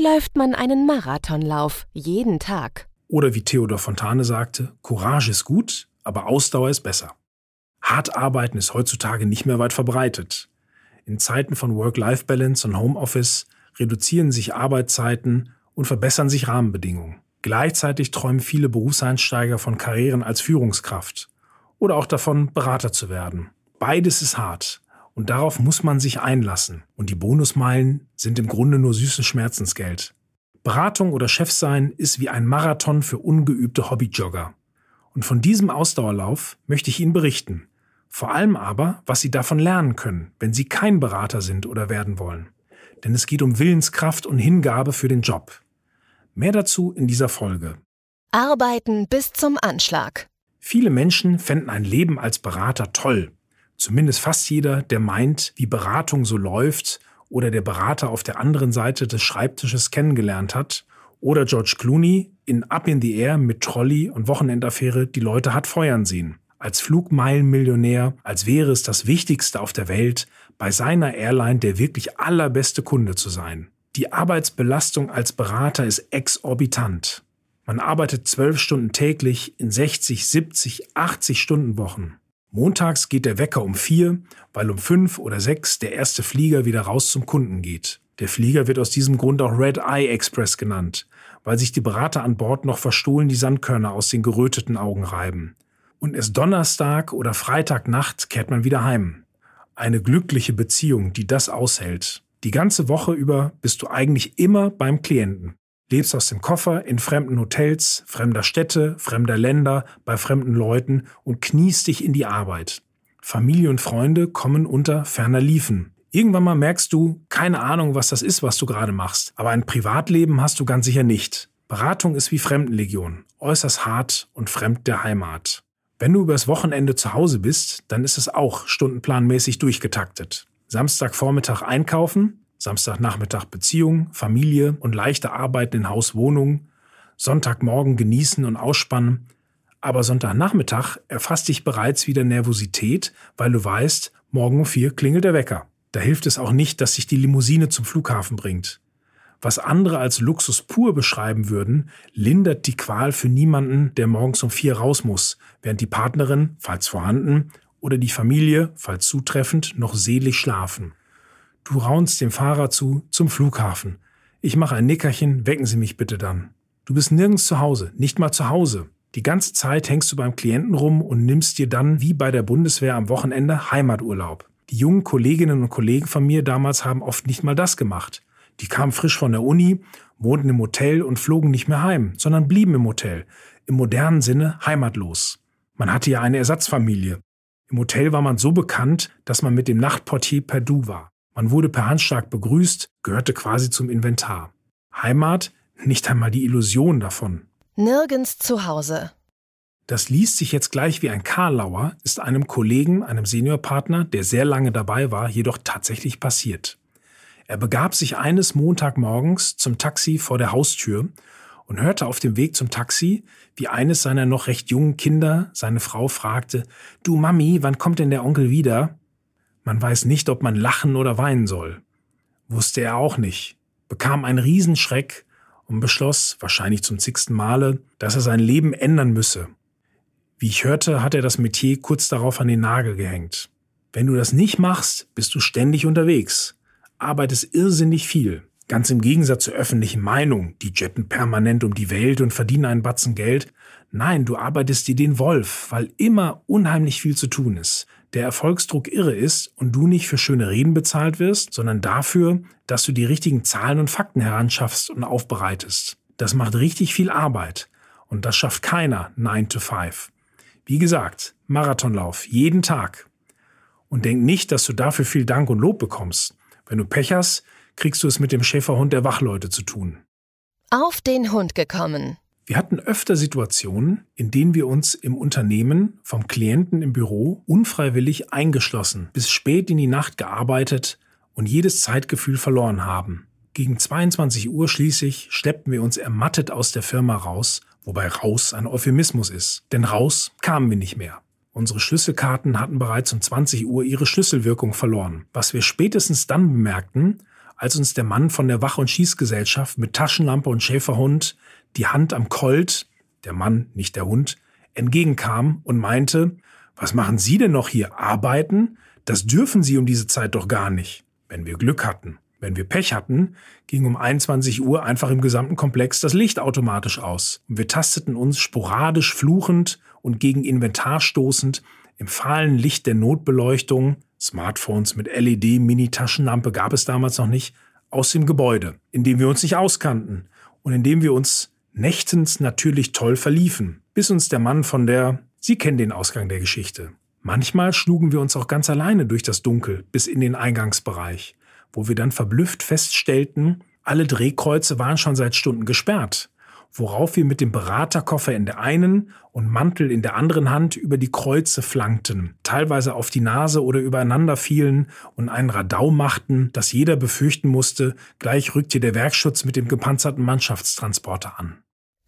Läuft man einen Marathonlauf jeden Tag? Oder wie Theodor Fontane sagte, Courage ist gut, aber Ausdauer ist besser. Hart arbeiten ist heutzutage nicht mehr weit verbreitet. In Zeiten von Work-Life-Balance und Homeoffice reduzieren sich Arbeitszeiten und verbessern sich Rahmenbedingungen. Gleichzeitig träumen viele Berufseinsteiger von Karrieren als Führungskraft oder auch davon, Berater zu werden. Beides ist hart und darauf muss man sich einlassen. Und die Bonusmeilen sind im Grunde nur süßes Schmerzensgeld. Beratung oder Chefsein ist wie ein Marathon für ungeübte Hobbyjogger. Und von diesem Ausdauerlauf möchte ich Ihnen berichten. Vor allem aber, was Sie davon lernen können, wenn Sie kein Berater sind oder werden wollen. Denn es geht um Willenskraft und Hingabe für den Job. Mehr dazu in dieser Folge. Arbeiten bis zum Anschlag. Viele Menschen fänden ein Leben als Berater toll. Zumindest fast jeder, der meint, wie Beratung so läuft oder der Berater auf der anderen Seite des Schreibtisches kennengelernt hat oder George Clooney in Up in the Air mit Trolley und Wochenendaffäre die Leute hat feuern sehen. Als Flugmeilenmillionär, als wäre es das Wichtigste auf der Welt, bei seiner Airline der wirklich allerbeste Kunde zu sein. Die Arbeitsbelastung als Berater ist exorbitant. Man arbeitet zwölf Stunden täglich in 60, 70, 80 Stunden Wochen. Montags geht der Wecker um vier, weil um fünf oder sechs der erste Flieger wieder raus zum Kunden geht. Der Flieger wird aus diesem Grund auch Red Eye Express genannt, weil sich die Berater an Bord noch verstohlen die Sandkörner aus den geröteten Augen reiben. Und erst Donnerstag oder Freitagnacht kehrt man wieder heim. Eine glückliche Beziehung, die das aushält. Die ganze Woche über bist du eigentlich immer beim Klienten lebst aus dem Koffer in fremden Hotels, fremder Städte, fremder Länder, bei fremden Leuten und kniest dich in die Arbeit. Familie und Freunde kommen unter ferner Liefen. Irgendwann mal merkst du, keine Ahnung, was das ist, was du gerade machst, aber ein Privatleben hast du ganz sicher nicht. Beratung ist wie Fremdenlegion, äußerst hart und fremd der Heimat. Wenn du übers Wochenende zu Hause bist, dann ist es auch stundenplanmäßig durchgetaktet. Samstagvormittag einkaufen, Samstagnachmittag Beziehung, Familie und leichte Arbeiten in Haus, Wohnung, Sonntagmorgen genießen und ausspannen. Aber Sonntagnachmittag erfasst dich bereits wieder Nervosität, weil du weißt, morgen um vier klingelt der Wecker. Da hilft es auch nicht, dass sich die Limousine zum Flughafen bringt. Was andere als Luxus pur beschreiben würden, lindert die Qual für niemanden, der morgens um vier raus muss, während die Partnerin, falls vorhanden, oder die Familie, falls zutreffend, noch selig schlafen. Du raunst dem Fahrer zu zum Flughafen. Ich mache ein Nickerchen, wecken Sie mich bitte dann. Du bist nirgends zu Hause, nicht mal zu Hause. Die ganze Zeit hängst du beim Klienten rum und nimmst dir dann, wie bei der Bundeswehr am Wochenende, Heimaturlaub. Die jungen Kolleginnen und Kollegen von mir damals haben oft nicht mal das gemacht. Die kamen frisch von der Uni, wohnten im Hotel und flogen nicht mehr heim, sondern blieben im Hotel. Im modernen Sinne heimatlos. Man hatte ja eine Ersatzfamilie. Im Hotel war man so bekannt, dass man mit dem Nachtportier per Du war. Man wurde per Handschlag begrüßt, gehörte quasi zum Inventar. Heimat, nicht einmal die Illusion davon. Nirgends zu Hause. Das liest sich jetzt gleich wie ein Karlauer, ist einem Kollegen, einem Seniorpartner, der sehr lange dabei war, jedoch tatsächlich passiert. Er begab sich eines Montagmorgens zum Taxi vor der Haustür und hörte auf dem Weg zum Taxi, wie eines seiner noch recht jungen Kinder seine Frau fragte, Du Mami, wann kommt denn der Onkel wieder? Man weiß nicht, ob man lachen oder weinen soll. Wusste er auch nicht, bekam einen Riesenschreck und beschloss, wahrscheinlich zum zigsten Male, dass er sein Leben ändern müsse. Wie ich hörte, hat er das Metier kurz darauf an den Nagel gehängt. Wenn du das nicht machst, bist du ständig unterwegs, arbeitest irrsinnig viel. Ganz im Gegensatz zur öffentlichen Meinung, die jetten permanent um die Welt und verdienen einen Batzen Geld. Nein, du arbeitest dir den Wolf, weil immer unheimlich viel zu tun ist der Erfolgsdruck irre ist und du nicht für schöne Reden bezahlt wirst, sondern dafür, dass du die richtigen Zahlen und Fakten heranschaffst und aufbereitest. Das macht richtig viel Arbeit und das schafft keiner 9 to 5. Wie gesagt, Marathonlauf, jeden Tag. Und denk nicht, dass du dafür viel Dank und Lob bekommst. Wenn du Pech hast, kriegst du es mit dem Schäferhund der Wachleute zu tun. Auf den Hund gekommen. Wir hatten öfter Situationen, in denen wir uns im Unternehmen vom Klienten im Büro unfreiwillig eingeschlossen, bis spät in die Nacht gearbeitet und jedes Zeitgefühl verloren haben. Gegen 22 Uhr schließlich schleppten wir uns ermattet aus der Firma raus, wobei raus ein Euphemismus ist. Denn raus kamen wir nicht mehr. Unsere Schlüsselkarten hatten bereits um 20 Uhr ihre Schlüsselwirkung verloren, was wir spätestens dann bemerkten, als uns der Mann von der Wach- und Schießgesellschaft mit Taschenlampe und Schäferhund die Hand am Colt, der Mann, nicht der Hund, entgegenkam und meinte, was machen Sie denn noch hier? Arbeiten? Das dürfen Sie um diese Zeit doch gar nicht. Wenn wir Glück hatten. Wenn wir Pech hatten, ging um 21 Uhr einfach im gesamten Komplex das Licht automatisch aus. Und wir tasteten uns sporadisch fluchend und gegen Inventar stoßend im fahlen Licht der Notbeleuchtung, Smartphones mit LED-Mini-Taschenlampe gab es damals noch nicht, aus dem Gebäude, in dem wir uns nicht auskannten und in dem wir uns nächtens natürlich toll verliefen, bis uns der Mann von der, Sie kennen den Ausgang der Geschichte. Manchmal schlugen wir uns auch ganz alleine durch das Dunkel bis in den Eingangsbereich, wo wir dann verblüfft feststellten, alle Drehkreuze waren schon seit Stunden gesperrt worauf wir mit dem Beraterkoffer in der einen und Mantel in der anderen Hand über die Kreuze flankten, teilweise auf die Nase oder übereinander fielen und einen Radau machten, dass jeder befürchten musste, gleich rückte der Werkschutz mit dem gepanzerten Mannschaftstransporter an.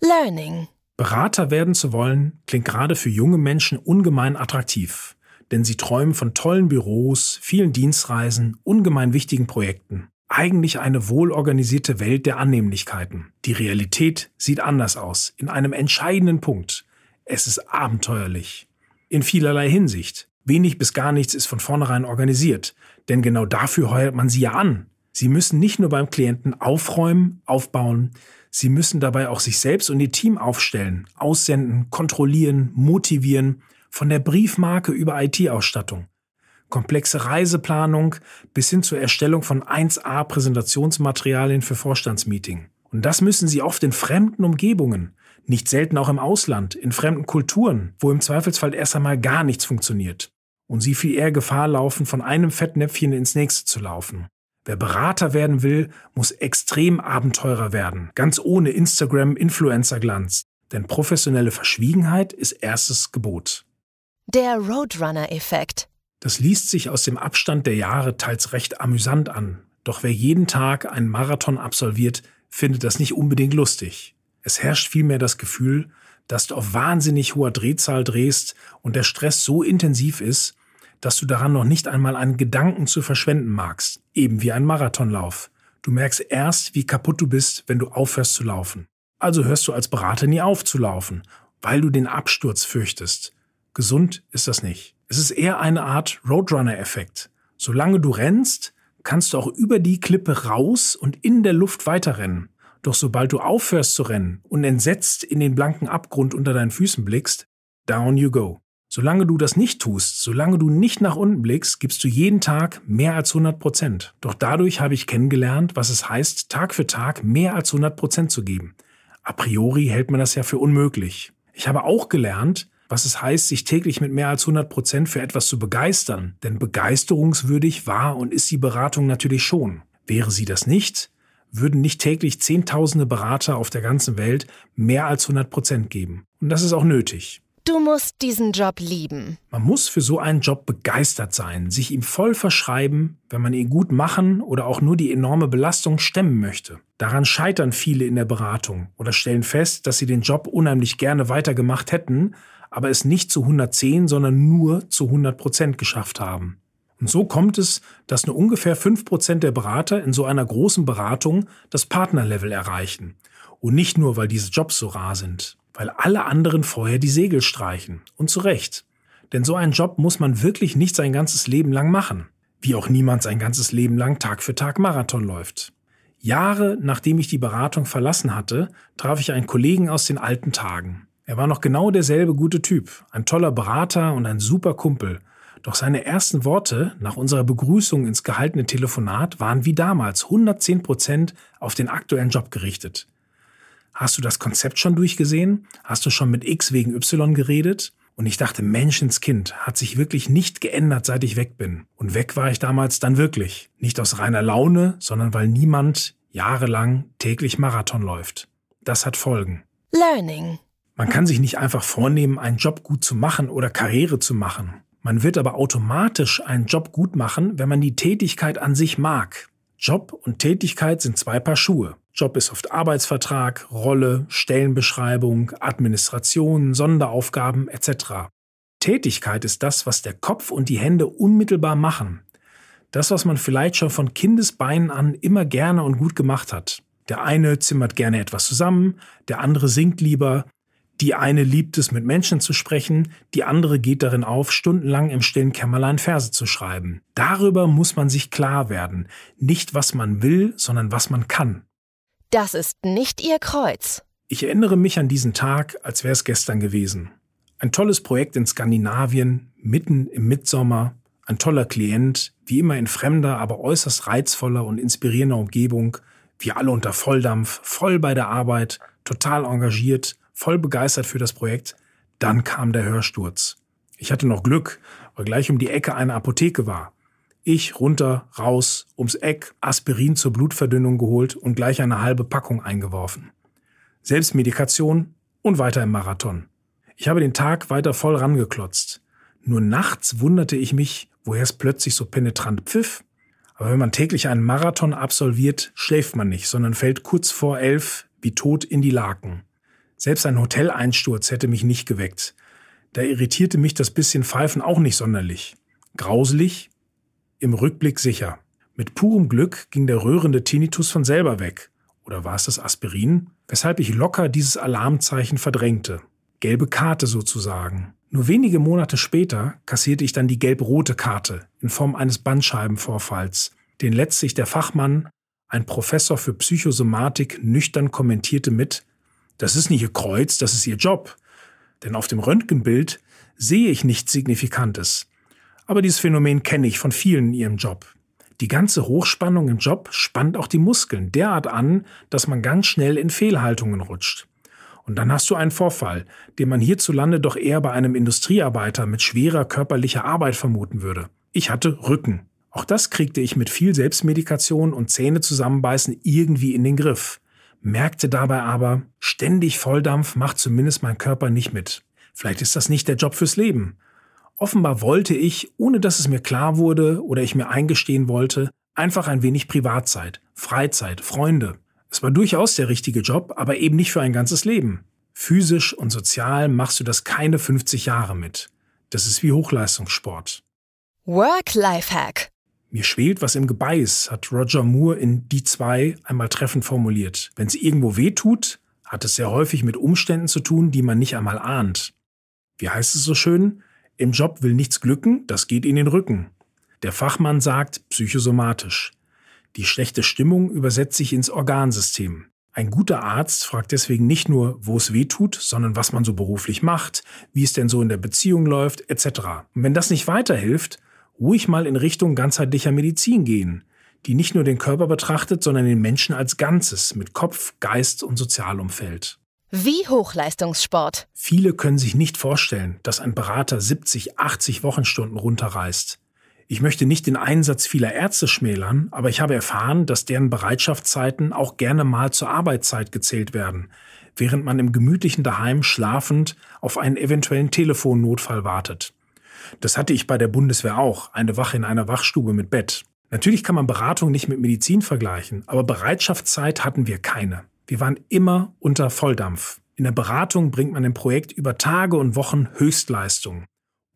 Learning. Berater werden zu wollen, klingt gerade für junge Menschen ungemein attraktiv, denn sie träumen von tollen Büros, vielen Dienstreisen, ungemein wichtigen Projekten eigentlich eine wohlorganisierte Welt der Annehmlichkeiten. Die Realität sieht anders aus, in einem entscheidenden Punkt. Es ist abenteuerlich. In vielerlei Hinsicht. Wenig bis gar nichts ist von vornherein organisiert, denn genau dafür heuert man sie ja an. Sie müssen nicht nur beim Klienten aufräumen, aufbauen, sie müssen dabei auch sich selbst und ihr Team aufstellen, aussenden, kontrollieren, motivieren, von der Briefmarke über IT-Ausstattung komplexe Reiseplanung bis hin zur Erstellung von 1A Präsentationsmaterialien für Vorstandsmeeting. Und das müssen sie oft in fremden Umgebungen, nicht selten auch im Ausland, in fremden Kulturen, wo im Zweifelsfall erst einmal gar nichts funktioniert. Und sie viel eher Gefahr laufen, von einem Fettnäpfchen ins nächste zu laufen. Wer Berater werden will, muss extrem Abenteurer werden, ganz ohne Instagram-Influencer-Glanz. Denn professionelle Verschwiegenheit ist erstes Gebot. Der Roadrunner-Effekt. Das liest sich aus dem Abstand der Jahre teils recht amüsant an. Doch wer jeden Tag einen Marathon absolviert, findet das nicht unbedingt lustig. Es herrscht vielmehr das Gefühl, dass du auf wahnsinnig hoher Drehzahl drehst und der Stress so intensiv ist, dass du daran noch nicht einmal einen Gedanken zu verschwenden magst, eben wie ein Marathonlauf. Du merkst erst, wie kaputt du bist, wenn du aufhörst zu laufen. Also hörst du als Berater nie auf zu laufen, weil du den Absturz fürchtest. Gesund ist das nicht. Es ist eher eine Art Roadrunner-Effekt. Solange du rennst, kannst du auch über die Klippe raus und in der Luft weiterrennen. Doch sobald du aufhörst zu rennen und entsetzt in den blanken Abgrund unter deinen Füßen blickst, down you go. Solange du das nicht tust, solange du nicht nach unten blickst, gibst du jeden Tag mehr als 100 Prozent. Doch dadurch habe ich kennengelernt, was es heißt, Tag für Tag mehr als 100 Prozent zu geben. A priori hält man das ja für unmöglich. Ich habe auch gelernt, was es heißt, sich täglich mit mehr als 100 Prozent für etwas zu begeistern. Denn begeisterungswürdig war und ist die Beratung natürlich schon. Wäre sie das nicht, würden nicht täglich Zehntausende Berater auf der ganzen Welt mehr als 100 Prozent geben. Und das ist auch nötig. Du musst diesen Job lieben. Man muss für so einen Job begeistert sein, sich ihm voll verschreiben, wenn man ihn gut machen oder auch nur die enorme Belastung stemmen möchte. Daran scheitern viele in der Beratung oder stellen fest, dass sie den Job unheimlich gerne weitergemacht hätten, aber es nicht zu 110, sondern nur zu 100 Prozent geschafft haben. Und so kommt es, dass nur ungefähr 5 Prozent der Berater in so einer großen Beratung das Partnerlevel erreichen. Und nicht nur, weil diese Jobs so rar sind, weil alle anderen vorher die Segel streichen. Und zu Recht. Denn so einen Job muss man wirklich nicht sein ganzes Leben lang machen. Wie auch niemand sein ganzes Leben lang Tag für Tag Marathon läuft. Jahre nachdem ich die Beratung verlassen hatte, traf ich einen Kollegen aus den alten Tagen. Er war noch genau derselbe gute Typ, ein toller Berater und ein super Kumpel. Doch seine ersten Worte nach unserer Begrüßung ins gehaltene Telefonat waren wie damals 110 Prozent auf den aktuellen Job gerichtet. Hast du das Konzept schon durchgesehen? Hast du schon mit X wegen Y geredet? Und ich dachte, Menschenskind hat sich wirklich nicht geändert, seit ich weg bin. Und weg war ich damals dann wirklich. Nicht aus reiner Laune, sondern weil niemand jahrelang täglich Marathon läuft. Das hat Folgen. Learning. Man kann sich nicht einfach vornehmen, einen Job gut zu machen oder Karriere zu machen. Man wird aber automatisch einen Job gut machen, wenn man die Tätigkeit an sich mag. Job und Tätigkeit sind zwei Paar Schuhe. Job ist oft Arbeitsvertrag, Rolle, Stellenbeschreibung, Administration, Sonderaufgaben etc. Tätigkeit ist das, was der Kopf und die Hände unmittelbar machen. Das, was man vielleicht schon von Kindesbeinen an immer gerne und gut gemacht hat. Der eine zimmert gerne etwas zusammen, der andere singt lieber, die eine liebt es, mit Menschen zu sprechen, die andere geht darin auf, stundenlang im stillen Kämmerlein Verse zu schreiben. Darüber muss man sich klar werden. Nicht, was man will, sondern was man kann. Das ist nicht Ihr Kreuz. Ich erinnere mich an diesen Tag, als wäre es gestern gewesen. Ein tolles Projekt in Skandinavien, mitten im Mitsommer, ein toller Klient, wie immer in fremder, aber äußerst reizvoller und inspirierender Umgebung, wir alle unter Volldampf, voll bei der Arbeit, total engagiert, voll begeistert für das Projekt. Dann kam der Hörsturz. Ich hatte noch Glück, weil gleich um die Ecke eine Apotheke war. Ich runter, raus, ums Eck, Aspirin zur Blutverdünnung geholt und gleich eine halbe Packung eingeworfen. Selbstmedikation und weiter im Marathon. Ich habe den Tag weiter voll rangeklotzt. Nur nachts wunderte ich mich, woher es plötzlich so penetrant pfiff. Aber wenn man täglich einen Marathon absolviert, schläft man nicht, sondern fällt kurz vor elf wie tot in die Laken. Selbst ein Hoteleinsturz hätte mich nicht geweckt. Da irritierte mich das bisschen Pfeifen auch nicht sonderlich. Grauselig, im Rückblick sicher. Mit purem Glück ging der rührende Tinnitus von selber weg. Oder war es das Aspirin? Weshalb ich locker dieses Alarmzeichen verdrängte. Gelbe Karte sozusagen. Nur wenige Monate später kassierte ich dann die gelb-rote Karte in Form eines Bandscheibenvorfalls, den letztlich der Fachmann, ein Professor für Psychosomatik, nüchtern kommentierte mit, das ist nicht Ihr Kreuz, das ist Ihr Job. Denn auf dem Röntgenbild sehe ich nichts Signifikantes. Aber dieses Phänomen kenne ich von vielen in ihrem Job. Die ganze Hochspannung im Job spannt auch die Muskeln derart an, dass man ganz schnell in Fehlhaltungen rutscht. Und dann hast du einen Vorfall, den man hierzulande doch eher bei einem Industriearbeiter mit schwerer körperlicher Arbeit vermuten würde. Ich hatte Rücken. Auch das kriegte ich mit viel Selbstmedikation und Zähne zusammenbeißen irgendwie in den Griff merkte dabei aber, ständig Volldampf macht zumindest mein Körper nicht mit. Vielleicht ist das nicht der Job fürs Leben. Offenbar wollte ich, ohne dass es mir klar wurde oder ich mir eingestehen wollte, einfach ein wenig Privatzeit, Freizeit, Freunde. Es war durchaus der richtige Job, aber eben nicht für ein ganzes Leben. Physisch und sozial machst du das keine 50 Jahre mit. Das ist wie Hochleistungssport. Work-Life-Hack. Mir schwelt was im Gebeiß, hat Roger Moore in Die zwei einmal treffend formuliert. Wenn es irgendwo weh tut, hat es sehr häufig mit Umständen zu tun, die man nicht einmal ahnt. Wie heißt es so schön? Im Job will nichts glücken, das geht in den Rücken. Der Fachmann sagt psychosomatisch. Die schlechte Stimmung übersetzt sich ins Organsystem. Ein guter Arzt fragt deswegen nicht nur, wo es weh tut, sondern was man so beruflich macht, wie es denn so in der Beziehung läuft, etc. Und wenn das nicht weiterhilft, ruhig mal in Richtung ganzheitlicher Medizin gehen, die nicht nur den Körper betrachtet, sondern den Menschen als Ganzes mit Kopf, Geist und Sozialumfeld. Wie Hochleistungssport. Viele können sich nicht vorstellen, dass ein Berater 70, 80 Wochenstunden runterreißt. Ich möchte nicht den Einsatz vieler Ärzte schmälern, aber ich habe erfahren, dass deren Bereitschaftszeiten auch gerne mal zur Arbeitszeit gezählt werden, während man im gemütlichen Daheim schlafend auf einen eventuellen Telefonnotfall wartet. Das hatte ich bei der Bundeswehr auch, eine Wache in einer Wachstube mit Bett. Natürlich kann man Beratung nicht mit Medizin vergleichen, aber Bereitschaftszeit hatten wir keine. Wir waren immer unter Volldampf. In der Beratung bringt man im Projekt über Tage und Wochen Höchstleistung,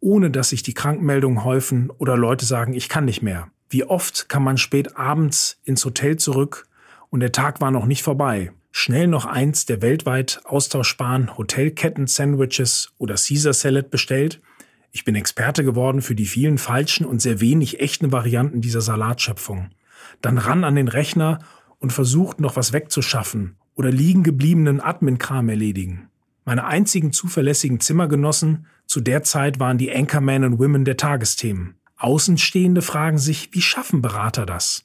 ohne dass sich die Krankmeldungen häufen oder Leute sagen, ich kann nicht mehr. Wie oft kann man spät abends ins Hotel zurück und der Tag war noch nicht vorbei. Schnell noch eins der weltweit austauschbaren Hotelketten-Sandwiches oder Caesar Salad bestellt ich bin Experte geworden für die vielen falschen und sehr wenig echten Varianten dieser Salatschöpfung. Dann ran an den Rechner und versucht noch was wegzuschaffen oder liegen gebliebenen Admin-Kram erledigen. Meine einzigen zuverlässigen Zimmergenossen zu der Zeit waren die Anchormen und Women der Tagesthemen. Außenstehende fragen sich, wie schaffen Berater das?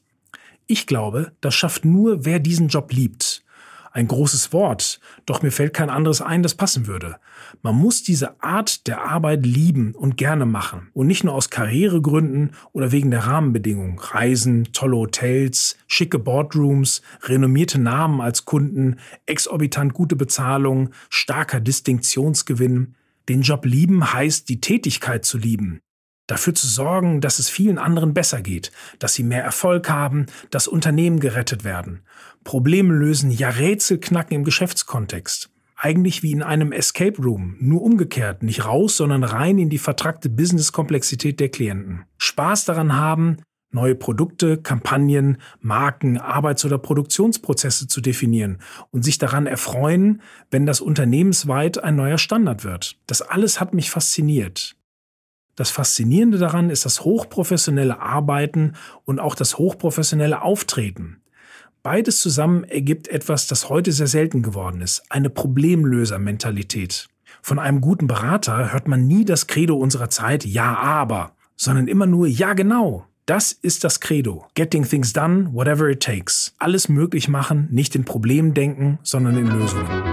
Ich glaube, das schafft nur, wer diesen Job liebt ein großes Wort, doch mir fällt kein anderes ein, das passen würde. Man muss diese Art der Arbeit lieben und gerne machen und nicht nur aus Karrieregründen oder wegen der Rahmenbedingungen. Reisen, tolle Hotels, schicke Boardrooms, renommierte Namen als Kunden, exorbitant gute Bezahlung, starker Distinktionsgewinn. Den Job lieben heißt, die Tätigkeit zu lieben dafür zu sorgen, dass es vielen anderen besser geht, dass sie mehr Erfolg haben, dass Unternehmen gerettet werden. Probleme lösen, ja Rätsel knacken im Geschäftskontext. Eigentlich wie in einem Escape Room, nur umgekehrt, nicht raus, sondern rein in die vertrackte Business-Komplexität der Klienten. Spaß daran haben, neue Produkte, Kampagnen, Marken, Arbeits- oder Produktionsprozesse zu definieren und sich daran erfreuen, wenn das unternehmensweit ein neuer Standard wird. Das alles hat mich fasziniert. Das Faszinierende daran ist das hochprofessionelle Arbeiten und auch das hochprofessionelle Auftreten. Beides zusammen ergibt etwas, das heute sehr selten geworden ist, eine Problemlösermentalität. Von einem guten Berater hört man nie das Credo unserer Zeit, ja aber, sondern immer nur, ja genau, das ist das Credo. Getting things done, whatever it takes. Alles möglich machen, nicht in Problemen denken, sondern in Lösungen.